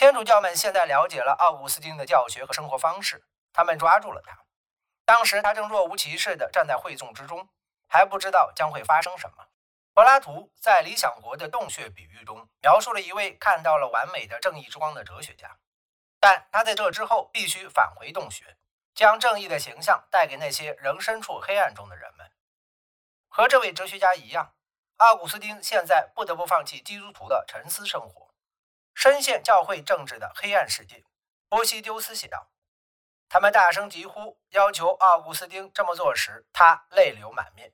天主教们现在了解了奥古斯丁的教学和生活方式，他们抓住了他。当时他正若无其事地站在会众之中，还不知道将会发生什么。柏拉图在《理想国》的洞穴比喻中描述了一位看到了完美的正义之光的哲学家，但他在这之后必须返回洞穴，将正义的形象带给那些仍身处黑暗中的人们。和这位哲学家一样，奥古斯丁现在不得不放弃基督徒的沉思生活。深陷教会政治的黑暗世界，波西丢斯写道：“他们大声疾呼，要求奥古斯丁这么做时，他泪流满面。”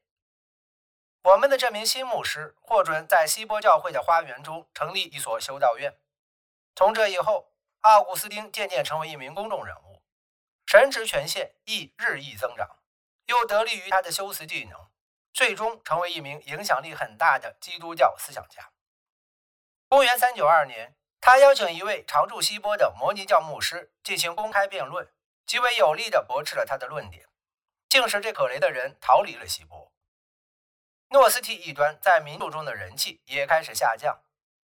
我们的这名新牧师获准在西波教会的花园中成立一所修道院。从这以后，奥古斯丁渐渐成为一名公众人物，神职权限亦日益增长，又得力于他的修辞技能，最终成为一名影响力很大的基督教思想家。公元392年。他邀请一位常驻西波的摩尼教牧师进行公开辩论，极为有力地驳斥了他的论点，竟使这可怜的人逃离了西波。诺斯替异端在民众中的人气也开始下降。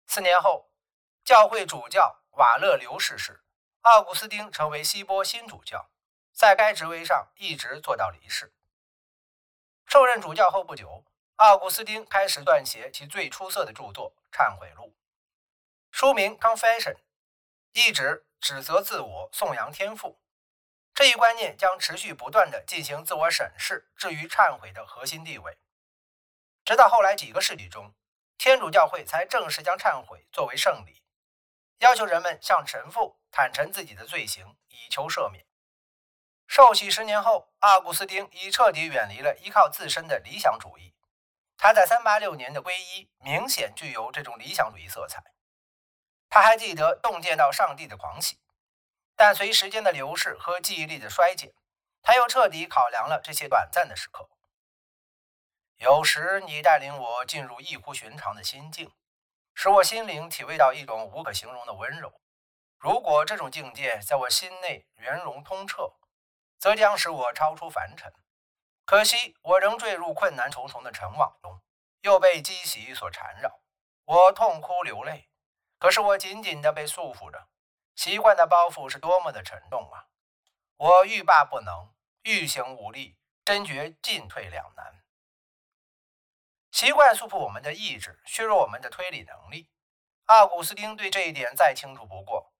四年后，教会主教瓦勒留逝世，奥古斯丁成为西波新主教，在该职位上一直做到离世。受任主教后不久，奥古斯丁开始撰写其最出色的著作《忏悔录》。书名 Confession，意指指责自我、颂扬天赋。这一观念将持续不断地进行自我审视，置于忏悔的核心地位。直到后来几个世纪中，天主教会才正式将忏悔作为圣礼，要求人们向神父坦陈自己的罪行，以求赦免。受洗十年后，阿古斯丁已彻底远离了依靠自身的理想主义。他在386年的皈依明显具有这种理想主义色彩。他还记得洞见到上帝的狂喜，但随时间的流逝和记忆力的衰减，他又彻底考量了这些短暂的时刻。有时你带领我进入异乎寻常的心境，使我心灵体味到一种无可形容的温柔。如果这种境界在我心内圆融通彻，则将使我超出凡尘。可惜我仍坠入困难重重的尘网中，又被积习所缠绕，我痛哭流泪。可是我紧紧地被束缚着，习惯的包袱是多么的沉重啊！我欲罢不能，欲行无力，真觉进退两难。习惯束缚我们的意志，削弱我们的推理能力。奥古斯丁对这一点再清楚不过。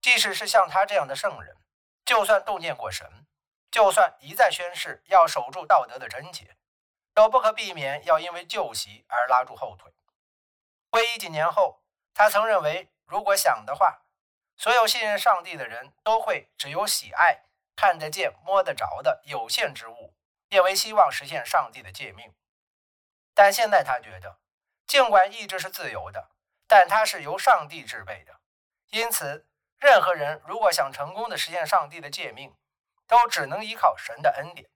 即使是像他这样的圣人，就算洞见过神，就算一再宣誓要守住道德的贞洁，都不可避免要因为旧习而拉住后腿。皈依几年后。他曾认为，如果想的话，所有信任上帝的人都会只有喜爱看得见、摸得着的有限之物，变为希望实现上帝的诫命。但现在他觉得，尽管意志是自由的，但它是由上帝制备的，因此，任何人如果想成功的实现上帝的诫命，都只能依靠神的恩典，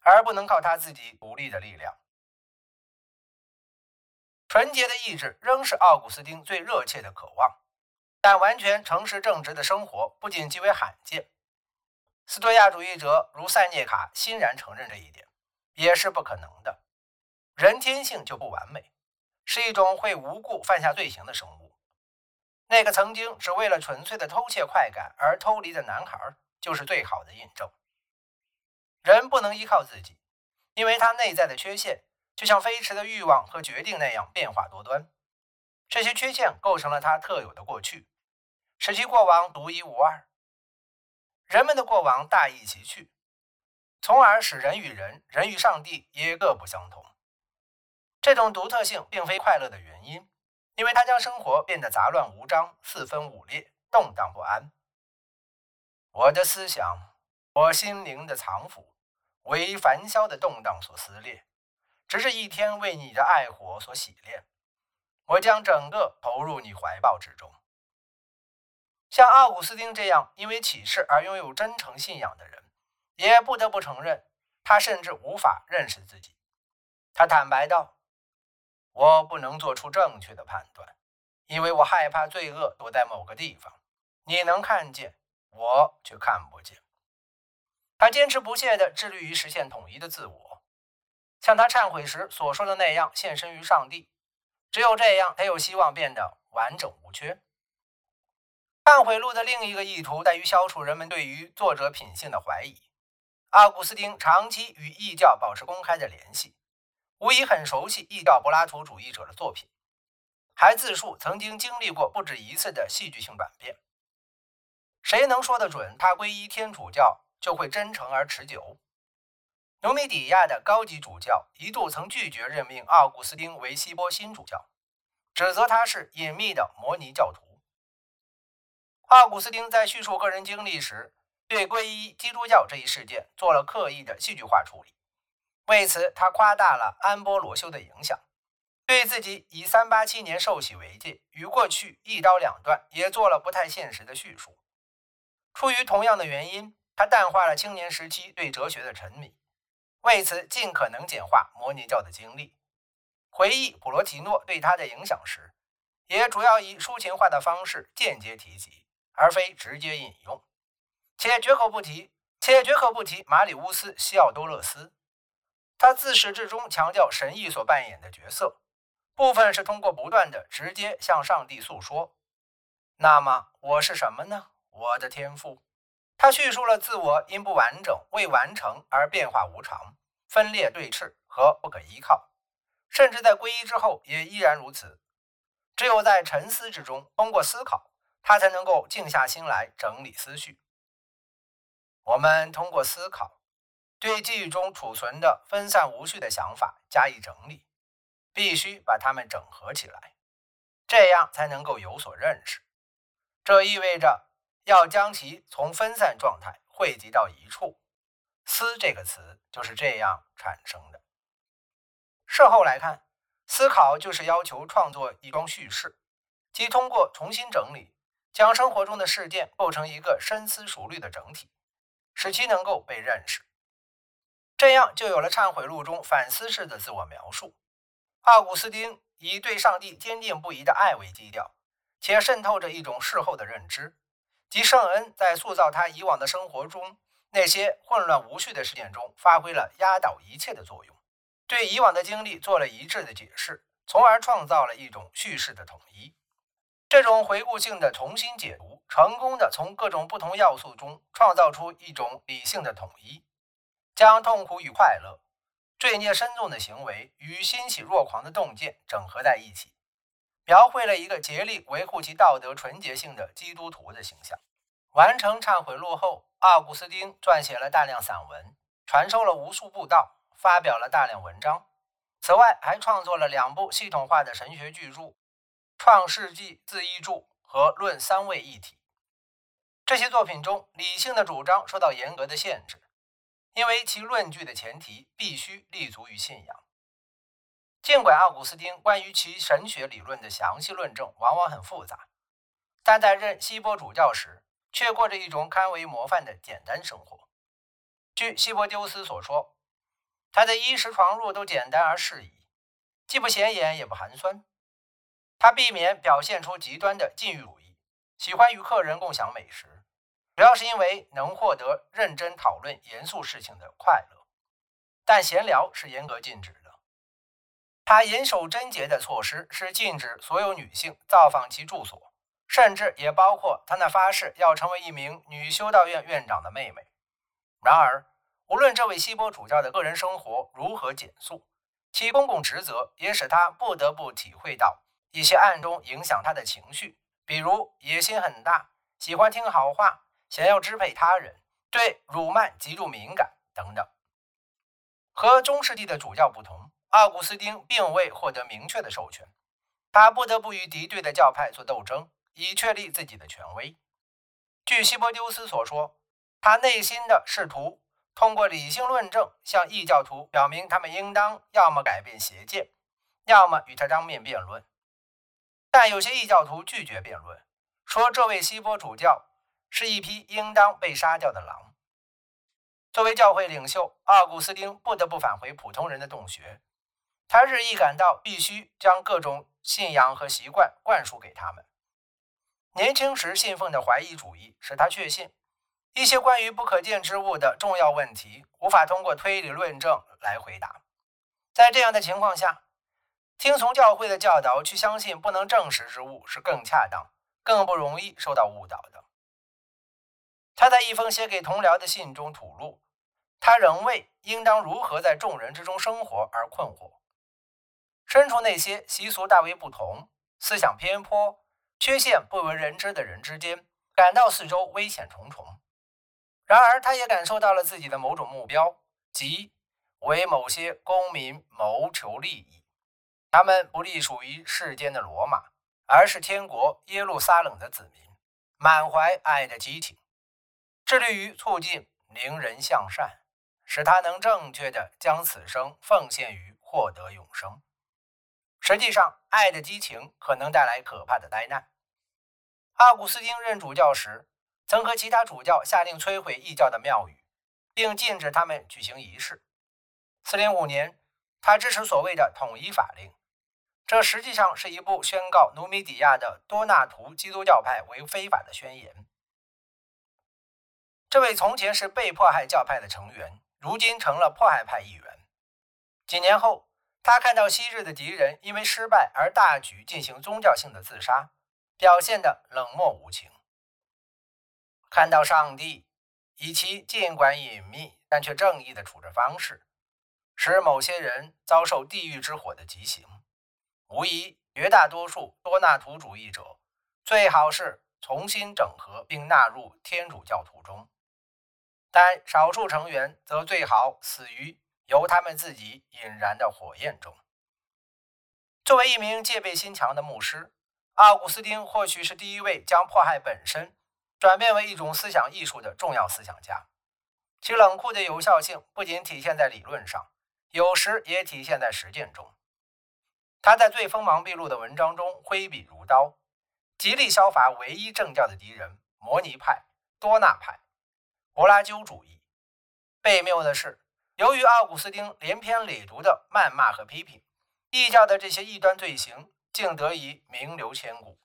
而不能靠他自己独立的力量。纯洁的意志仍是奥古斯丁最热切的渴望，但完全诚实正直的生活不仅极为罕见。斯多亚主义者如塞涅卡欣然承认这一点，也是不可能的。人天性就不完美，是一种会无故犯下罪行的生物。那个曾经只为了纯粹的偷窃快感而偷离的男孩，就是最好的印证。人不能依靠自己，因为他内在的缺陷。就像飞驰的欲望和决定那样变化多端，这些缺陷构成了他特有的过去，使其过往独一无二。人们的过往大异其趣，从而使人与人、人与上帝也各不相同。这种独特性并非快乐的原因，因为它将生活变得杂乱无章、四分五裂、动荡不安。我的思想，我心灵的藏府，为凡嚣的动荡所撕裂。只是一天为你的爱火所洗炼，我将整个投入你怀抱之中。像奥古斯丁这样因为启示而拥有真诚信仰的人，也不得不承认，他甚至无法认识自己。他坦白道：“我不能做出正确的判断，因为我害怕罪恶躲在某个地方，你能看见，我却看不见。”他坚持不懈地致力于实现统一的自我。像他忏悔时所说的那样，献身于上帝，只有这样才有希望变得完整无缺。忏悔录的另一个意图在于消除人们对于作者品性的怀疑。奥古斯丁长期与异教保持公开的联系，无疑很熟悉异教柏拉图主义者的作品，还自述曾经经历过不止一次的戏剧性转变。谁能说得准他皈依天主教就会真诚而持久？努米底亚的高级主教一度曾拒绝任命奥古斯丁为希波新主教，指责他是隐秘的摩尼教徒。奥古斯丁在叙述个人经历时。对皈依基督教这一事件做了刻意的戏剧化处理，为此他夸大了安波罗修的影响，对自己以三八七年受洗为戒，与过去一刀两断，也做了不太现实的叙述。出于同样的原因，他淡化了青年时期对哲学的沉迷，为此尽可能简化摩尼教的经历。回忆普罗提诺对他的影响时，也主要以抒情化的方式间接提及，而非直接引用。且绝口不提，且绝口不提马里乌斯·西奥多勒斯。他自始至终强调神意所扮演的角色，部分是通过不断的直接向上帝诉说。那么我是什么呢？我的天赋。他叙述了自我因不完整、未完成而变化无常、分裂对峙和不可依靠，甚至在皈依之后也依然如此。只有在沉思之中，通过思考，他才能够静下心来整理思绪。我们通过思考，对记忆中储存的分散无序的想法加以整理，必须把它们整合起来，这样才能够有所认识。这意味着要将其从分散状态汇集到一处。思这个词就是这样产生的。事后来看，思考就是要求创作一桩叙事，即通过重新整理，将生活中的事件构成一个深思熟虑的整体。使其能够被认识，这样就有了忏悔录中反思式的自我描述。奥古斯丁以对上帝坚定不移的爱为基调，且渗透着一种事后的认知，即圣恩在塑造他以往的生活中那些混乱无序的事件中发挥了压倒一切的作用，对以往的经历做了一致的解释，从而创造了一种叙事的统一。这种回顾性的重新解读，成功的从各种不同要素中创造出一种理性的统一，将痛苦与快乐、罪孽深重的行为与欣喜若狂的洞见整合在一起，描绘了一个竭力维护其道德纯洁性的基督徒的形象。完成忏悔录后，奥古斯丁撰写了大量散文，传授了无数布道，发表了大量文章。此外，还创作了两部系统化的神学巨著。《创世纪自译注》和《论三位一体》这些作品中，理性的主张受到严格的限制，因为其论据的前提必须立足于信仰。尽管奥古斯丁关于其神学理论的详细论证往往很复杂，但在任希波主教时，却过着一种堪为模范的简单生活。据希波丢斯所说，他的衣食床褥都简单而适宜，既不显眼也不寒酸。他避免表现出极端的禁欲主义，喜欢与客人共享美食，主要是因为能获得认真讨论严肃事情的快乐。但闲聊是严格禁止。他严守贞洁的措施是禁止所有女性造访其住所，甚至也包括他那发誓要成为一名女修道院院长的妹妹。然而，无论这位西波主教的个人生活如何简素，其公共职责也使他不得不体会到。一些暗中影响他的情绪，比如野心很大，喜欢听好话，想要支配他人，对辱骂极度敏感等等。和中世纪的主教不同，奥古斯丁并未获得明确的授权，他不得不与敌对的教派做斗争，以确立自己的权威。据希波丢斯所说，他内心的试图通过理性论证向异教徒表明，他们应当要么改变邪见，要么与他当面辩论。但有些异教徒拒绝辩论，说这位希波主教是一匹应当被杀掉的狼。作为教会领袖，奥古斯丁不得不返回普通人的洞穴。他日益感到必须将各种信仰和习惯灌输给他们。年轻时信奉的怀疑主义使他确信，一些关于不可见之物的重要问题无法通过推理论证来回答。在这样的情况下，听从教会的教导，去相信不能证实之物是更恰当、更不容易受到误导的。他在一封写给同僚的信中吐露，他仍为应当如何在众人之中生活而困惑。身处那些习俗大为不同、思想偏颇、缺陷不为人知的人之间，感到四周危险重重。然而，他也感受到了自己的某种目标，即为某些公民谋求利益。他们不隶属于世间的罗马，而是天国耶路撒冷的子民，满怀爱的激情。致力于促进邻人向善，使他能正确的将此生奉献于获得永生。实际上，爱的激情可能带来可怕的灾难。奥古斯丁任主教时，曾和其他主教下令摧毁异教的庙宇，并禁止他们举行仪式。四零五年，他支持所谓的统一法令，这实际上是一部宣告努米底亚的多纳图基督教派为非法的宣言。这位从前是被迫害教派的成员，如今成了迫害派一员。几年后，他看到昔日的敌人因为失败而大举进行宗教性的自杀，表现得冷漠无情。看到上帝以其尽管隐秘但却正义的处置方式，使某些人遭受地狱之火的极刑，无疑绝大多数多纳图主义者最好是重新整合并纳入天主教徒中。但少数成员则最好死于由他们自己引燃的火焰中。作为一名戒备心强的牧师，奥古斯丁或许是第一位将迫害本身转变为一种思想艺术的重要思想家。其冷酷的有效性不仅体现在理论上，有时也体现在实践中。他在最锋芒毕露的文章中挥笔如刀，极力消伐唯一正教的敌人——摩尼派、多纳派。柏拉修主义。被谬的是，由于奥古斯丁连篇累牍的谩骂和批评，异教的这些异端罪行竟得以名留千古。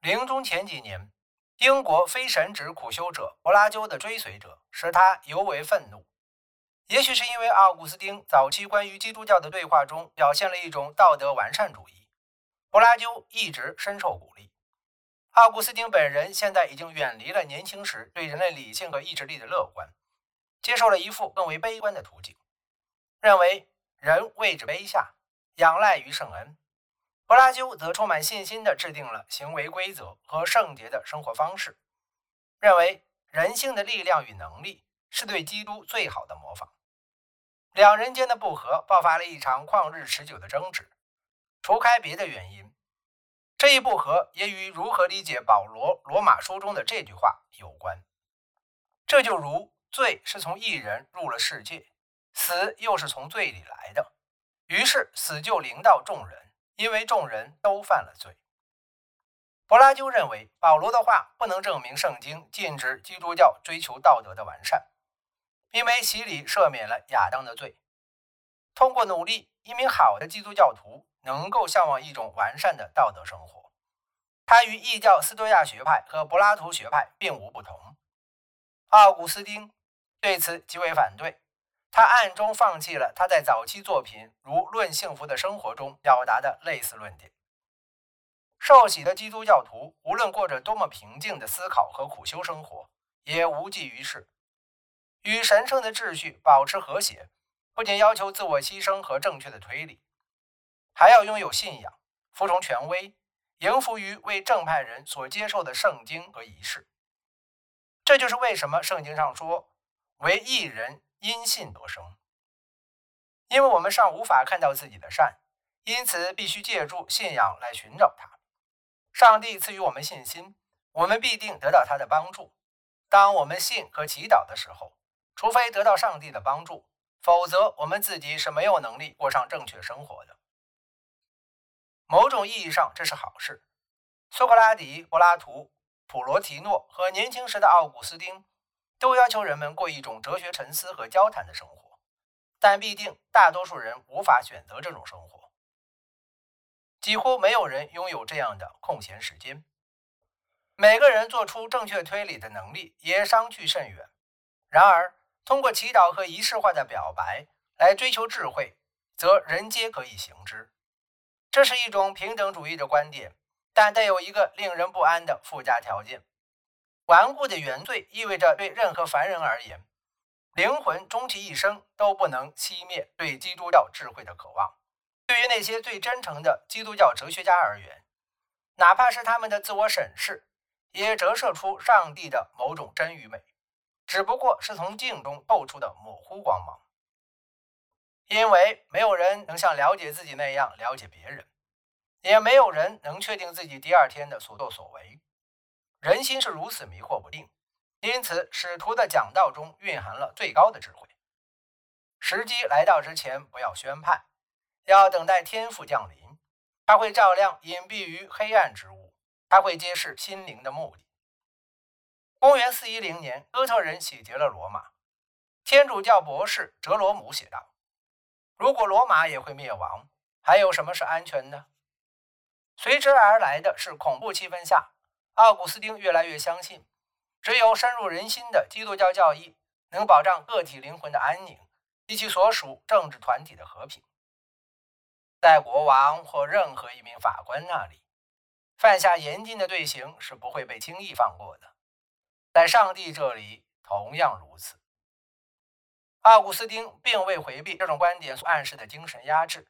临终前几年，英国非神职苦修者柏拉修的追随者使他尤为愤怒。也许是因为奥古斯丁早期关于基督教的对话中表现了一种道德完善主义，柏拉修一直深受鼓励。奥古斯丁本人现在已经远离了年轻时对人类理性和意志力的乐观，接受了一副更为悲观的图景，认为人位置卑下，仰赖于圣恩。柏拉修则充满信心地制定了行为规则和圣洁的生活方式，认为人性的力量与能力是对基督最好的模仿。两人间的不和爆发了一场旷日持久的争执，除开别的原因。这一不和也与如何理解保罗罗马书中的这句话有关。这就如罪是从一人入了世界，死又是从罪里来的，于是死就临到众人，因为众人都犯了罪。柏拉修认为保罗的话不能证明圣经禁止基督教追求道德的完善，因为洗礼赦免了亚当的罪。通过努力，一名好的基督教徒。能够向往一种完善的道德生活，他与异教斯多亚学派和柏拉图学派并无不同。奥古斯丁对此极为反对，他暗中放弃了他在早期作品如《论幸福的生活》中表达的类似论点。受洗的基督教徒无论过着多么平静的思考和苦修生活，也无济于事。与神圣的秩序保持和谐，不仅要求自我牺牲和正确的推理。还要拥有信仰，服从权威，迎服于为正派人所接受的圣经和仪式。这就是为什么圣经上说“为一人因信得生”，因为我们尚无法看到自己的善，因此必须借助信仰来寻找它。上帝赐予我们信心，我们必定得到他的帮助。当我们信和祈祷的时候，除非得到上帝的帮助，否则我们自己是没有能力过上正确生活的。某种意义上，这是好事。苏格拉底、柏拉图、普罗提诺和年轻时的奥古斯丁都要求人们过一种哲学沉思和交谈的生活，但必定大多数人无法选择这种生活。几乎没有人拥有这样的空闲时间。每个人做出正确推理的能力也相去甚远。然而，通过祈祷和仪式化的表白来追求智慧，则人皆可以行之。这是一种平等主义的观点，但带有一个令人不安的附加条件：顽固的原罪意味着对任何凡人而言，灵魂终其一生都不能熄灭对基督教智慧的渴望。对于那些最真诚的基督教哲学家而言，哪怕是他们的自我审视，也折射出上帝的某种真与美，只不过是从镜中透出的模糊光芒。因为没有人能像了解自己那样了解别人，也没有人能确定自己第二天的所作所为。人心是如此迷惑不定，因此使徒的讲道中蕴含了最高的智慧。时机来到之前，不要宣判，要等待天父降临。他会照亮隐蔽于黑暗之物，他会揭示心灵的目的。公元四一零年，哥特人洗劫了罗马。天主教博士哲罗姆写道。如果罗马也会灭亡，还有什么是安全的？随之而来的是恐怖气氛下，奥古斯丁越来越相信，只有深入人心的基督教教义能保障个体灵魂的安宁及其所属政治团体的和平。在国王或任何一名法官那里，犯下严禁的罪行是不会被轻易放过的。在上帝这里同样如此。奥古斯丁并未回避这种观点所暗示的精神压制，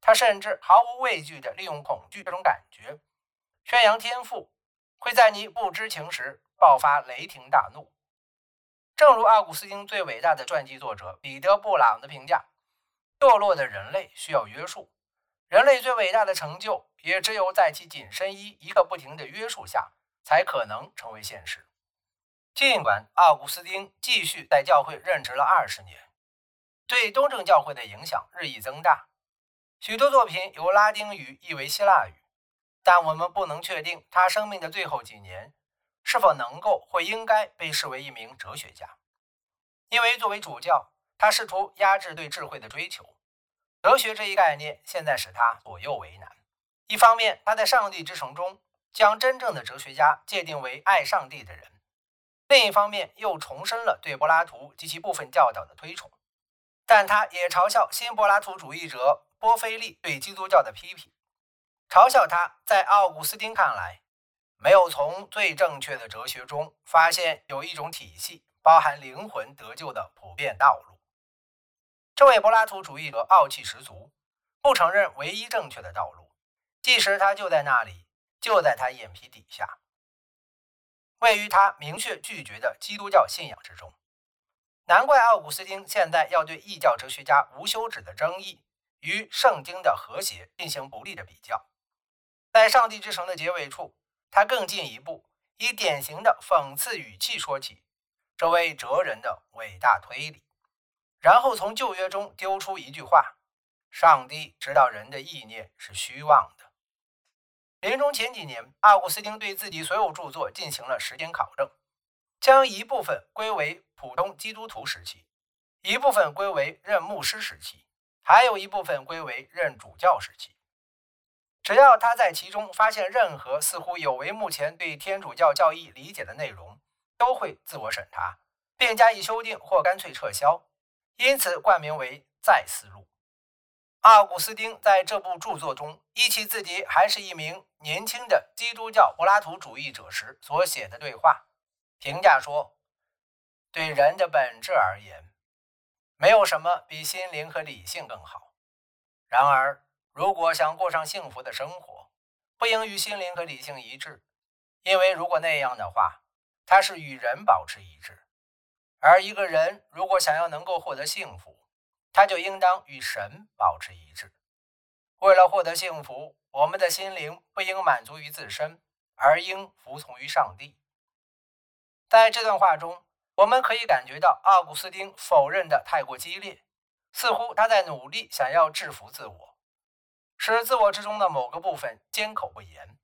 他甚至毫无畏惧地利用恐惧这种感觉，宣扬天赋会在你不知情时爆发雷霆大怒。正如奥古斯丁最伟大的传记作者彼得·布朗的评价：“堕落的人类需要约束，人类最伟大的成就也只有在其紧身衣一个不停的约束下，才可能成为现实。”尽管奥古斯丁继续在教会任职了二十年，对东正教会的影响日益增大，许多作品由拉丁语译为希腊语，但我们不能确定他生命的最后几年是否能够或应该被视为一名哲学家，因为作为主教，他试图压制对智慧的追求。哲学这一概念现在使他左右为难。一方面，他在上帝之城中将真正的哲学家界定为爱上帝的人。另一方面，又重申了对柏拉图及其部分教导的推崇，但他也嘲笑新柏拉图主义者波菲利对基督教的批评，嘲笑他在奥古斯丁看来没有从最正确的哲学中发现有一种体系包含灵魂得救的普遍道路。这位柏拉图主义者傲气十足，不承认唯一正确的道路，即使他就在那里，就在他眼皮底下。位于他明确拒绝的基督教信仰之中，难怪奥古斯丁现在要对异教哲学家无休止的争议与圣经的和谐进行不利的比较。在《上帝之城》的结尾处，他更进一步以典型的讽刺语气说起这位哲人的伟大推理，然后从旧约中丢出一句话：“上帝知道人的意念是虚妄的。”临终前几年，奥古斯丁对自己所有著作进行了时间考证，将一部分归为普通基督徒时期，一部分归为任牧师时期，还有一部分归为任主教时期。只要他在其中发现任何似乎有违目前对天主教教义理解的内容，都会自我审查，并加以修订或干脆撤销，因此冠名为《再思录》。奥古斯丁在这部著作中，依其自己还是一名年轻的基督教柏拉图主义者时所写的对话，评价说：“对人的本质而言，没有什么比心灵和理性更好。然而，如果想过上幸福的生活，不应与心灵和理性一致，因为如果那样的话，它是与人保持一致。而一个人如果想要能够获得幸福，他就应当与神保持一致。为了获得幸福，我们的心灵不应满足于自身，而应服从于上帝。在这段话中，我们可以感觉到奥古斯丁否认的太过激烈，似乎他在努力想要制服自我，使自我之中的某个部分缄口不言。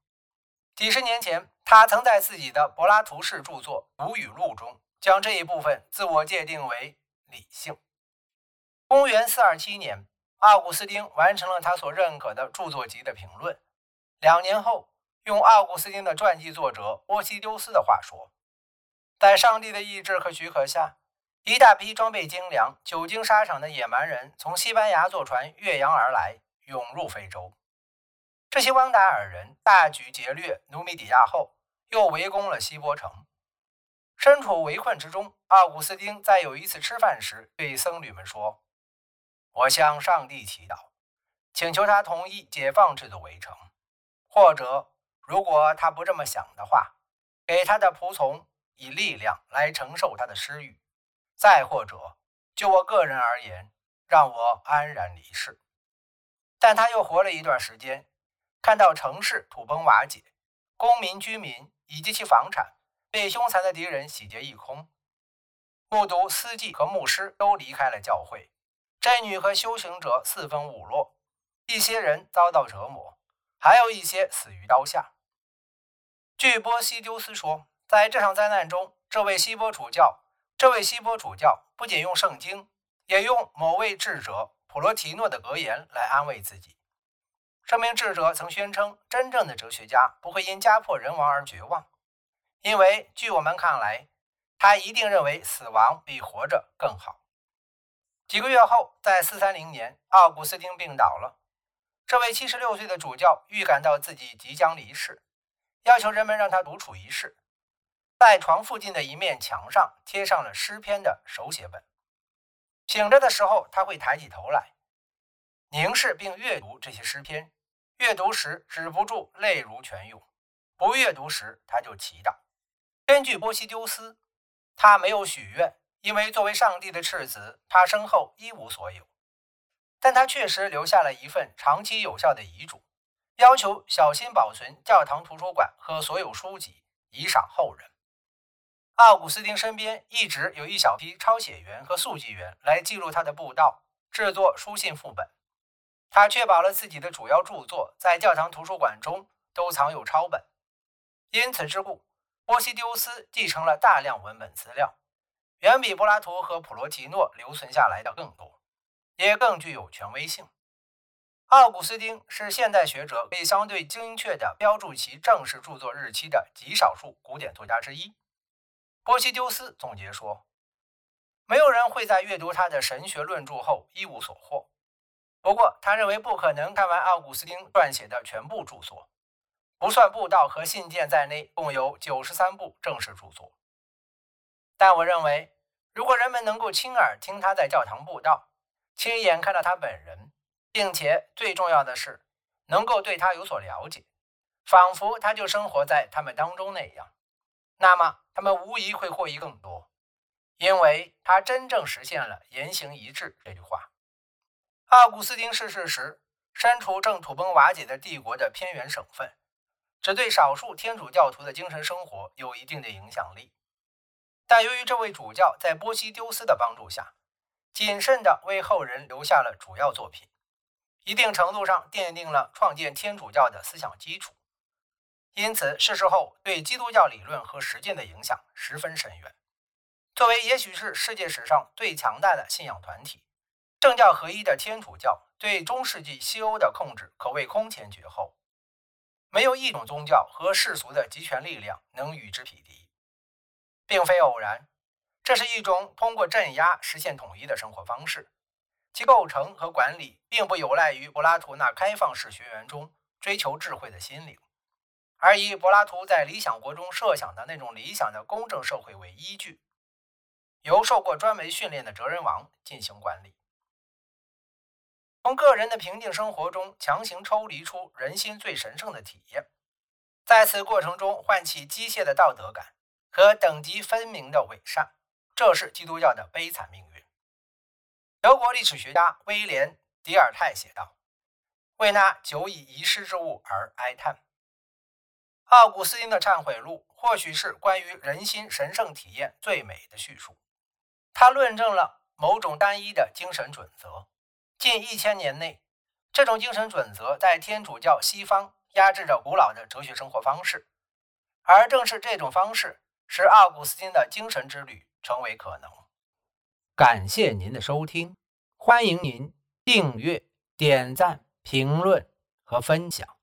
几十年前，他曾在自己的柏拉图式著作《无语录》中，将这一部分自我界定为理性。公元四二七年，奥古斯丁完成了他所认可的著作集的评论。两年后，用奥古斯丁的传记作者波西丢斯的话说：“在上帝的意志和许可下，一大批装备精良、久经沙场的野蛮人从西班牙坐船越洋而来，涌入非洲。这些汪达尔人大举劫掠努米底亚后，又围攻了希波城。身处围困之中，奥古斯丁在有一次吃饭时对僧侣们说：“我向上帝祈祷，请求他同意解放这座围城，或者如果他不这么想的话，给他的仆从以力量来承受他的失语；再或者，就我个人而言，让我安然离世。”但他又活了一段时间。看到城市土崩瓦解，公民、居民以及其房产被凶残的敌人洗劫一空，目睹司祭和牧师都离开了教会，贞女和修行者四分五落，一些人遭到折磨，还有一些死于刀下。据波西丢斯说，在这场灾难中，这位西波主教，这位西波主教不仅用圣经，也用某位智者普罗提诺的格言来安慰自己。这名智者曾宣称，真正的哲学家不会因家破人亡而绝望，因为据我们看来，他一定认为死亡比活着更好。几个月后，在430年，奥古斯丁病倒了。这位76岁的主教预感到自己即将离世，要求人们让他独处一室，在床附近的一面墙上贴上了诗篇的手写本。醒着的时候，他会抬起头来，凝视并阅读这些诗篇。阅读时止不住泪如泉涌，不阅读时他就祈祷。根据波西丢斯，他没有许愿，因为作为上帝的赤子，他身后一无所有。但他确实留下了一份长期有效的遗嘱，要求小心保存教堂图书馆和所有书籍，以赏后人。奥古斯丁身边一直有一小批抄写员和速记员来记录他的布道，制作书信副本。他确保了自己的主要著作在教堂图书馆中都藏有抄本，因此之故，波西丢斯继承了大量文本资料，远比柏拉图和普罗提诺留存下来的更多，也更具有权威性。奥古斯丁是现代学者可以相对精确地标注其正式著作日期的极少数古典作家之一。波西丢斯总结说：“没有人会在阅读他的神学论著后一无所获。”不过，他认为不可能看完奥古斯丁撰写的全部著作，不算布道和信件在内，共有九十三部正式著作。但我认为，如果人们能够亲耳听他在教堂布道，亲眼看到他本人，并且最重要的是能够对他有所了解，仿佛他就生活在他们当中那样，那么他们无疑会获益更多，因为他真正实现了言行一致这句话。奥古斯丁逝世时，身处正土崩瓦解的帝国的偏远省份，只对少数天主教徒的精神生活有一定的影响力。但由于这位主教在波西丢斯的帮助下，谨慎地为后人留下了主要作品，一定程度上奠定了创建天主教的思想基础。因此，逝世后对基督教理论和实践的影响十分深远。作为也许是世界史上最强大的信仰团体。政教合一的天主教对中世纪西欧的控制可谓空前绝后，没有一种宗教和世俗的集权力量能与之匹敌。并非偶然，这是一种通过镇压实现统一的生活方式，其构成和管理并不有赖于柏拉图那开放式学园中追求智慧的心灵，而以柏拉图在《理想国》中设想的那种理想的公正社会为依据，由受过专门训练的哲人王进行管理。从个人的平静生活中强行抽离出人心最神圣的体验，在此过程中唤起机械的道德感和等级分明的伪善，这是基督教的悲惨命运。德国历史学家威廉·迪尔泰写道：“为那久已遗失之物而哀叹。”奥古斯丁的忏悔录或许是关于人心神圣体验最美的叙述，他论证了某种单一的精神准则。近一千年内，这种精神准则在天主教西方压制着古老的哲学生活方式，而正是这种方式使奥古斯丁的精神之旅成为可能。感谢您的收听，欢迎您订阅、点赞、评论和分享。